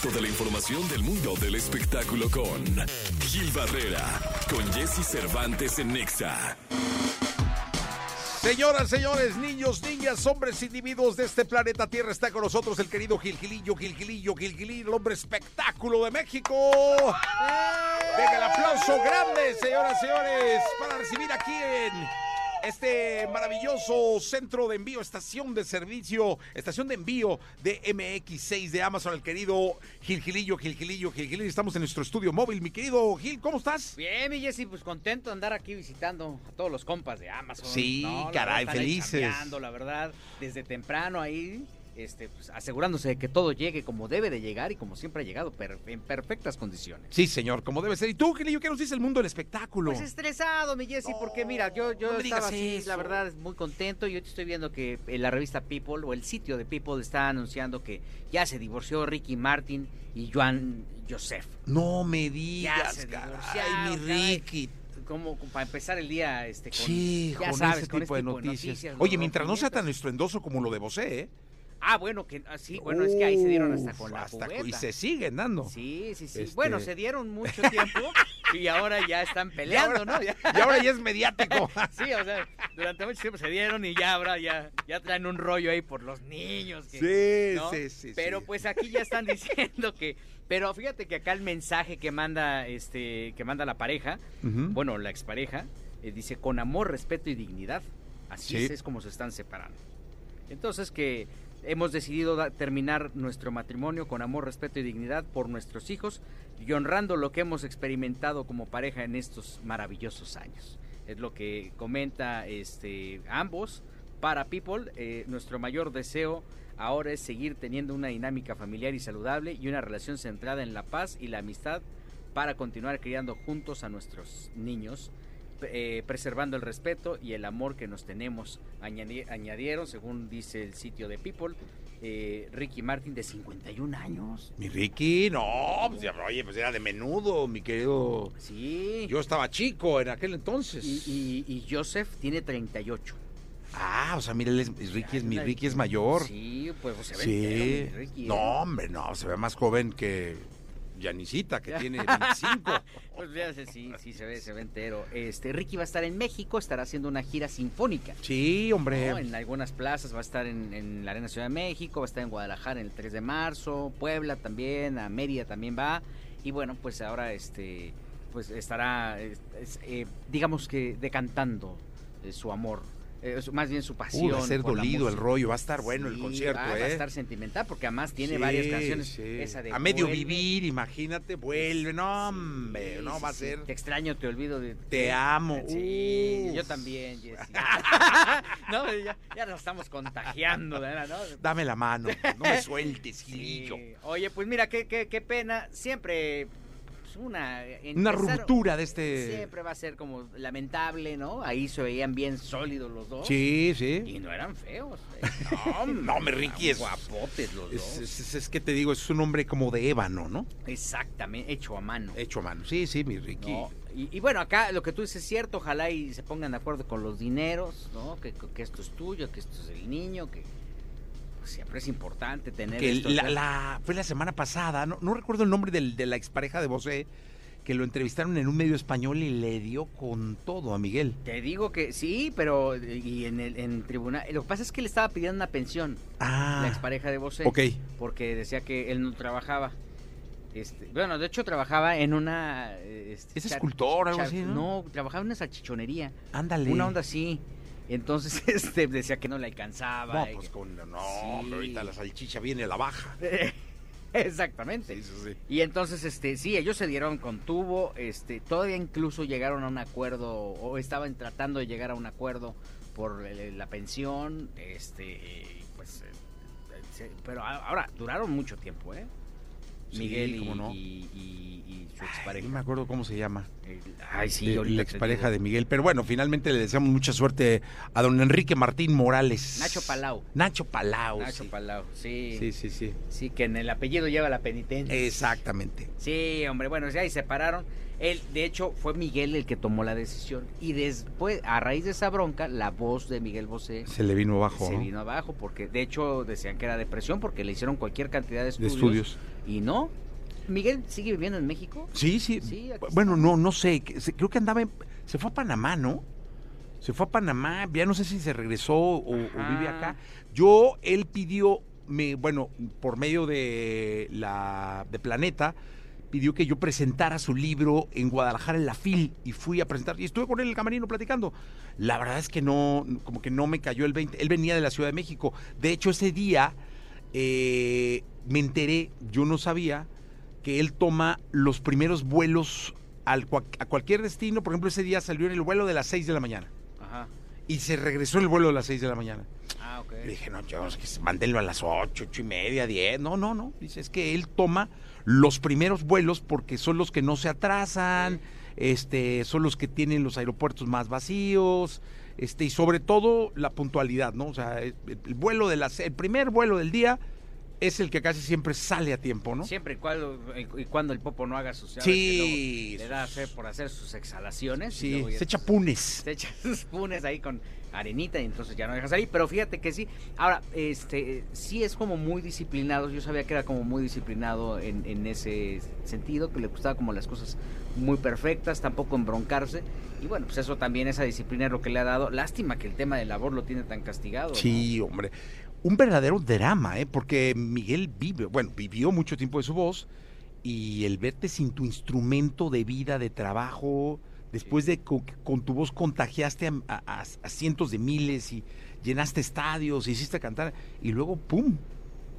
experto de la información del mundo del espectáculo con Gil Barrera, con Jesse Cervantes en Nexa. Señoras, señores, niños, niñas, hombres, individuos de este planeta Tierra, está con nosotros el querido Gilgilillo, Gilgilillo, Gilgilillo, el hombre espectáculo de México. Venga el aplauso grande, señoras, señores, para recibir aquí en este maravilloso centro de envío, estación de servicio, estación de envío de MX6 de Amazon, el querido Gilgilillo, Gilgilillo, Gilgilillo. Estamos en nuestro estudio móvil. Mi querido Gil, ¿cómo estás? Bien, mi Jessy, pues contento de andar aquí visitando a todos los compas de Amazon. Sí, caray, felices. la verdad, desde temprano ahí, este, pues, asegurándose de que todo llegue como debe de llegar y como siempre ha llegado, per- en perfectas condiciones. Sí, señor, como debe ser. ¿Y tú, Gilillo, qué nos dice el mundo del espectáculo? Pues estresado, mi Jessy, porque mira, yo, yo no estaba así, eso. la verdad, muy contento. Yo te estoy viendo que en la revista People o el sitio de People está anunciando que ya se divorció Ricky Martin y Joan Joseph. No me digas, se caray, divorciaron, mi caray. Ricky. Como para empezar el día este, con, Sí, ya con sabes, ese con tipo este de noticias. los Oye, mientras no sea tan estruendoso como lo de Bosé, ¿eh? Ah, bueno, que así, bueno, es que ahí se dieron hasta Uf, con la hasta cubeta. Y se siguen dando. Sí, sí, sí. Este- Bueno, se dieron mucho tiempo y ahora ya están peleando, ¿no? Y ahora ya es mediático. Sí, o sea, durante mucho tiempo se dieron y ya ahora ya, ya traen un rollo ahí por los niños. que- Sí, ¿no? sí, sí. Pero sí. pues aquí ya están diciendo que, pero fíjate que acá el mensaje que manda, este, que manda la pareja, bueno, la expareja, eh, dice con amor, respeto y dignidad. Así Sí. es, es como se están separando. Entonces que hemos decidido terminar nuestro matrimonio con amor, respeto y dignidad por nuestros hijos y honrando lo que hemos experimentado como pareja en estos maravillosos años. Es lo que comenta este ambos para People. eh, nuestro mayor deseo ahora es seguir teniendo una dinámica familiar y saludable y una relación centrada en la paz y la amistad para continuar criando juntos a nuestros niños, eh, preservando el respeto y el amor que nos tenemos. Añadi- añadieron, según dice el sitio de People, eh, Ricky Martin de 51 años. Mi Ricky, no, pues oye, pues era de menudo, mi querido. Sí. Yo estaba chico en aquel entonces. y, y- y Joseph tiene 38. Ah, o sea, mira, es- Ricky es mi Ricky es mayor. Sí, pues se ve Sí. entero, mi Ricky, ¿eh? No, hombre, no, se ve más joven que Yanisita, que tiene 25. Pues ya sé, sí, sí se ve, se ve entero. Este, Ricky va a estar en México, estará haciendo una gira sinfónica. Sí, hombre. ¿no? En algunas plazas va a estar en, en la Arena Ciudad de México, va a estar en Guadalajara el 3 de marzo, Puebla también, a Mérida también va. Y bueno, pues ahora este pues estará, es- es, eh, digamos que decantando eh, su amor, eh, más bien su pasión. Uy, va a ser dolido el rollo, va a estar bueno el concierto, va, ¿eh? va a estar sentimental porque además tiene Sí, varias canciones. sí. Esa de a medio Vuelve. vivir, imagínate, vuelve, no, hombre, no va a ser. Te extraño, te olvido de Te amo. Sí, Uf. yo también, Jessy. no, ya, ya nos estamos contagiando, ¿verdad? ¿no? Dame la mano, no me sueltes. Gilillo. Oye, pues mira, qué, qué, qué pena. Siempre una... Una ruptura de este. Siempre va a ser como lamentable, ¿no? Ahí se veían bien sólidos los dos. Sí, sí. Y no eran feos. eh. No, no, hombre, Ricky es- Guapotes los dos. es- es- es que te digo, es un hombre como de ébano, ¿no? Exactamente, hecho a mano. Hecho a mano. Sí, sí, mi Ricky. ¿no? Y, y bueno, acá lo que tú dices es cierto, ojalá y se pongan de acuerdo con los dineros, ¿no? Que, que esto es tuyo, que esto es el niño, que pues, siempre es importante tener Que la, la- fue la semana pasada, no, no recuerdo el nombre del- de la expareja de Bosé, que lo entrevistaron en un medio español y le dio con todo a Miguel. Te digo que sí, pero y en el en tribunal. Lo que pasa es que le estaba pidiendo una pensión Ah, la expareja de Bosé. ok. Porque decía que él no trabajaba. Este, bueno, de hecho trabajaba en una. eh, este, Es escultor, algo char- así, ¿no? No, trabajaba en una salchichonería. Ándale. Una onda así. Entonces este, decía que no le alcanzaba. No, pues que- con. No, Sí. hombre, ahorita la salchicha viene a la baja. Exactamente. Sí, sí, sí. Y entonces, este, sí, ellos se dieron con tubo, este, todavía incluso llegaron a un acuerdo, o estaban tratando de llegar a un acuerdo por el- la pensión, este, pues, eh, se- pero ahora duraron mucho tiempo, ¿eh? Sí, Miguel y, no. y- y- y su Ay, expareja. no me acuerdo cómo se llama. El- Ay, sí, de- la expareja de Miguel. Pero bueno, finalmente le deseamos mucha suerte a don Enrique Martín Morales. Nacho Palau. Nacho Palau. Nacho sí. Palau, sí, Sí, sí. sí, sí. que en el apellido lleva la penitencia. Exactamente. Sí, hombre, bueno, ya ahí se separaron. Él, de hecho, fue Miguel el que tomó la decisión. Y después, a raíz de esa bronca, la voz de Miguel Bosé Se le vino abajo. se ¿no? vino abajo, porque de hecho decían que era depresión, porque le hicieron cualquier cantidad de De estudios. Y no. Miguel sigue viviendo en México. Sí, sí. Sí, bueno, no, no sé. Creo que andaba. en- se fue a Panamá, ¿no? Se fue a Panamá. Ya no sé si se regresó o, vive acá. Yo, él pidió, me, bueno, por medio de la de Planeta, pidió que yo presentara su libro en Guadalajara en la FIL y fui a presentar y estuve con él en el camerino platicando. La verdad es que no, como que no me cayó el 20. Él venía de la Ciudad de México. De hecho, ese día eh, me enteré, yo no sabía, que él toma los primeros vuelos al, a cualquier destino. Por ejemplo, ese día salió en el vuelo de las 6 de la mañana Ajá. y se regresó en el vuelo de las 6 de la mañana. Ah, ok. Le dije, no, yo, es que mándenlo a las 8, 8 y media, 10. No, no, no. Dice, es que él toma los primeros vuelos porque son los que no se atrasan, este, son los que tienen los aeropuertos más vacíos, este, y sobre todo la puntualidad, ¿no? O sea, el, el vuelo de las, el primer vuelo del día es el que casi siempre sale a tiempo, ¿no? Siempre y cuando, y cuando el popo no haga sus llaves, Sí, le da fe por hacer sus exhalaciones. y Sí, luego ya se echa punes. se echa sus punes ahí con arenita y entonces ya no deja salir. Pero fíjate que sí. Ahora, este, sí es como muy disciplinado. Yo sabía que era como muy disciplinado en, en ese sentido, que le gustaba como las cosas muy perfectas, tampoco embroncarse. Y bueno, pues eso también, esa disciplina es lo que le ha dado. Lástima que el tema del labor lo tiene tan castigado. ¿no? Sí, hombre. Un verdadero drama, ¿eh? Porque Miguel vive, bueno, vivió mucho tiempo de su voz y el verte sin tu instrumento de vida, de trabajo, después de co- que con, tu voz contagiaste a, a- a cientos de miles y llenaste estadios, hiciste cantar y luego, ¡pum!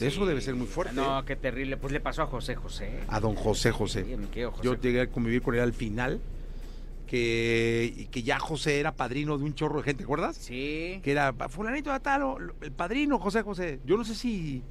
Eso debe ser muy fuerte. No, ¿eh? qué terrible. Pues le pasó a José José. A don José José. José. Yo llegué a convivir con él al final, que, que ya José era padrino de un chorro de gente, ¿te acuerdas? Sí. que era fulanito de tal, el padrino José José. Yo no sé si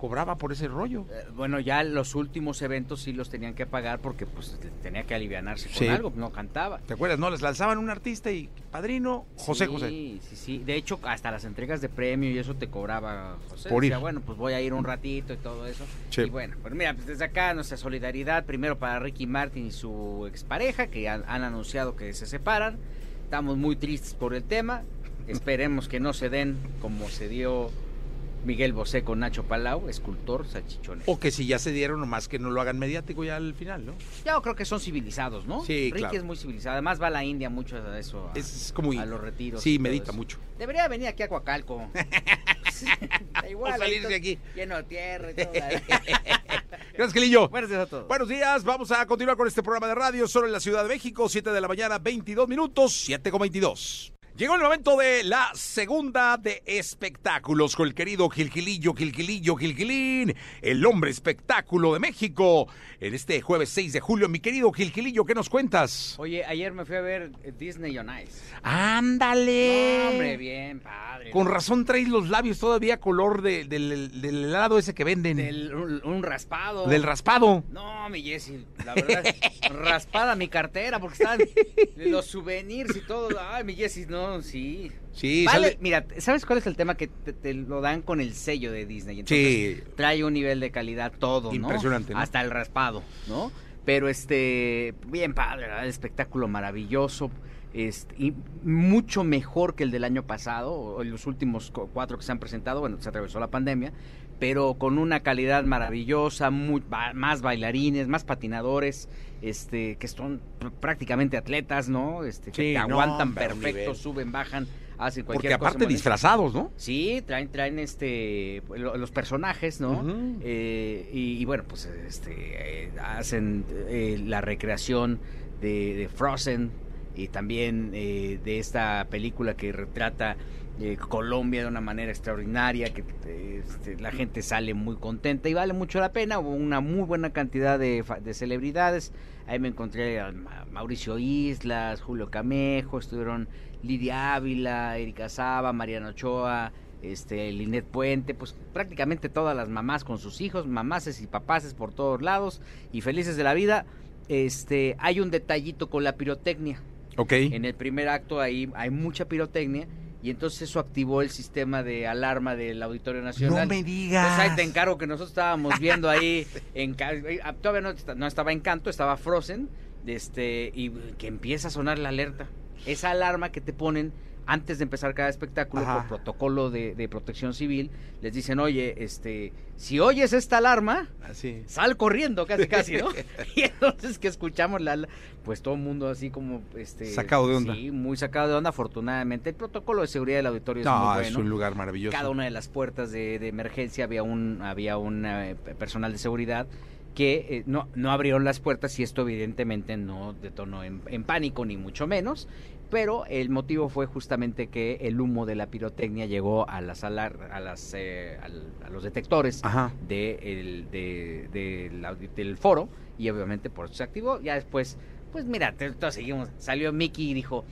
cobraba por ese rollo. Eh, Bueno, ya los últimos eventos sí los tenían que pagar porque pues tenía que alivianarse con Sí. algo, no cantaba. ¿Te acuerdas? No, les lanzaban un artista y padrino José sí, José. Sí, sí, De hecho, hasta las entregas de premio y eso te cobraba José. Por Decía, ir. bueno, pues voy a ir un ratito y todo eso. Sí. Y bueno, pues mira, pues desde acá nuestra solidaridad primero para Ricky Martin y su expareja que han, han anunciado que se separan. Estamos muy tristes por el tema. Esperemos que no se den como se dio Miguel Bosé con Nacho Palau, escultor, salchichones. O que si ya se dieron, nomás que no lo hagan mediático ya al final, ¿no? Yo creo que son civilizados, ¿no? Sí, Ricky claro. es muy civilizado. Además va a la India mucho a eso. A, Es como... a los retiros. Sí, medita eso. mucho. Debería venir aquí a Coacalco. igual. O salirse todo aquí. Lleno de tierra y todo. Gracias, Gilillo. Buenos días a todos. Buenos días, vamos a continuar con este programa de radio solo en la Ciudad de México, 7 de la mañana, 22 minutos, 7 con 22. Llegó el momento de la segunda de espectáculos con el querido Gilgilillo, Gilgilillo, Gilgilín, el hombre espectáculo de México. En este jueves 6 de julio, mi querido Gilgilillo, ¿qué nos cuentas? Oye, ayer me fui a ver eh, Disney on Ice. ¡Ándale! No, hombre, bien, padre. Con razón traes los labios todavía color de- del, del helado ese que venden. Del, un, un raspado. del raspado. No, mi Jessy, la verdad, raspada mi cartera porque estaban los souvenirs y todo. Ay, mi Jessy, no, sí. Sí, Vale, sale- mira, ¿sabes cuál es el tema? Que te, te lo dan con el sello de Disney. Entonces, Sí. trae un nivel de calidad todo, ¿no? Impresionante, ¿no? Hasta el raspado, ¿no? Pero este, bien padre, ¿verdad? espectáculo maravilloso. Este, y mucho mejor que el del año pasado, o los últimos cu- cuatro que se han presentado, bueno, se atravesó la pandemia, pero con una calidad maravillosa, muy- más bailarines, más patinadores, este, que son pr- prácticamente atletas, ¿no? Este, que Sí, te no, aguantan un perfecto, suben, bajan, hacen Porque cualquier cosa. aparte muy bien. disfrazados, ¿no? Sí, traen, traen este lo- los personajes, ¿no? Eh, y, y bueno, pues este eh, hacen eh, la recreación de, de Frozen y también eh, de esta película que retrata eh, Colombia de una manera extraordinaria, que este, la gente sale muy contenta y vale mucho la pena. Hubo una muy buena cantidad de, de celebridades. Ahí me encontré a Ma- Mauricio Islas, Julio Camejo, estuvieron Lidia Ávila, Erika Saba, Mariano Ochoa, este, Linet Puente, pues prácticamente todas las mamás con sus hijos, mamases y papaces por todos lados y felices de la vida. Este, hay un detallito con la pirotecnia. Ok. En el primer acto ahí hay mucha pirotecnia y entonces eso activó el sistema de alarma del Auditorio Nacional. No me digas. Entonces ahí te encargo que nosotros estábamos viendo ahí, en, eh, todavía no, no estaba Encanto, estaba Frozen, este, y que empieza a sonar la alerta. Esa alarma que te ponen antes de empezar cada espectáculo, Ajá. por protocolo de, de protección civil, les dicen, oye, este, si oyes esta alarma, Así. sal corriendo casi casi, ¿no? y entonces que escuchamos la, pues todo el mundo así como este Sacado de onda. Sí, muy sacado de onda, afortunadamente. El protocolo de seguridad del auditorio es muy es bueno. un lugar maravilloso. Cada una de las puertas de, de emergencia había un había un eh, personal de seguridad que eh, no, no abrieron las puertas y esto evidentemente no detonó en, en pánico ni mucho menos, pero el motivo fue justamente que el humo de la pirotecnia llegó a las alar- a las eh, a los detectores de el- de- del foro y obviamente por eso se activó. Ya después, pues mira, todos seguimos. Salió Mickey y dijo,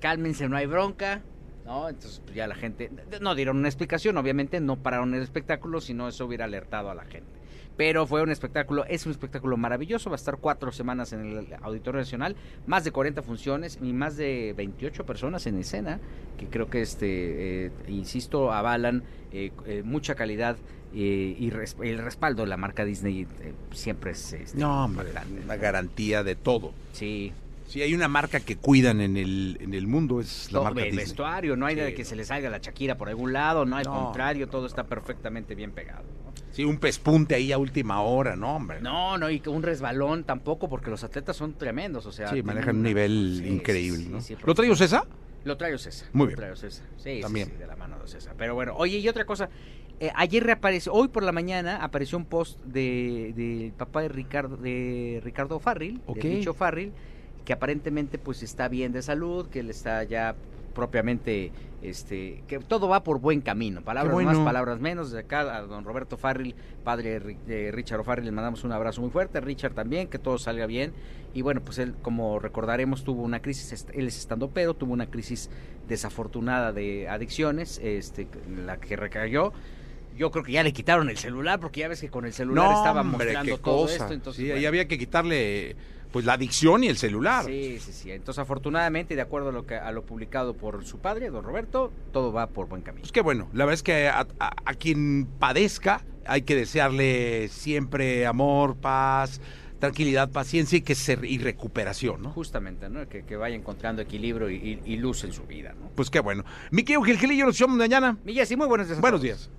cálmense, no hay bronca. ¿No? Entonces pues, ya la gente, no dieron una explicación, obviamente no pararon el espectáculo, sino eso hubiera alertado a la gente. Pero fue un espectáculo, es un espectáculo maravilloso, va a estar cuatro semanas en el Auditorio Nacional, más de 40 funciones y más de 28 personas en escena, que creo que, este, eh, insisto, avalan eh, eh, mucha calidad eh, y res- el respaldo de la marca Disney siempre es este, No, hombre, una garantía de todo. Sí, Si hay una marca que cuidan en el, en el mundo es la todo, marca el Disney. vestuario, no hay Sí, de que no. se le salga la Shakira por algún lado, no, al No. contrario, todo está perfectamente bien pegado. Sí, un pespunte ahí a última hora, ¿no, hombre? No, no, y que un resbalón tampoco, porque los atletas son tremendos, o sea. Sí, manejan un nivel Sí, increíble, sí, ¿no? sí, ¿Lo trajo César? Lo trae César. Muy lo bien. trae César. Sí, sí, También. sí, de la mano de César. Pero bueno, oye, y otra cosa. eh, ayer reapareció, hoy por la mañana apareció un post de, de papá de Ricardo, de Ricardo Farril, de Richo Farril, que aparentemente pues está bien de salud, que él está ya propiamente, este, que todo va por buen camino. Palabras más, palabras menos. De acá a don Roberto Farril, padre de Ri- de Richard O'Farrell, le mandamos un abrazo muy fuerte. Richard también, que todo salga bien. Y bueno, pues él, como recordaremos, tuvo una crisis, él es estando pero, tuvo una crisis desafortunada de adicciones, este, en la que recayó. Yo creo que ya le quitaron el celular, porque ya ves que con el celular No, estaba hombre, mostrando todo cosa. esto. Entonces, sí, bueno. había que quitarle pues la adicción y el celular. Sí, sí, sí. Entonces, afortunadamente, de acuerdo a lo, que, a lo publicado por su padre, don Roberto, todo va por buen camino. Pues qué bueno, la verdad es que a, a- a quien padezca hay que desearle siempre amor, paz, tranquilidad, paciencia y que se, y recuperación, ¿no? Justamente, ¿no? Que, que vaya encontrando equilibrio y, y- y luz en su vida, ¿no? Pues qué bueno. Mi querido Gil Gilillo, nos vemos mañana. Millas, y muy buenos días. Buenos días.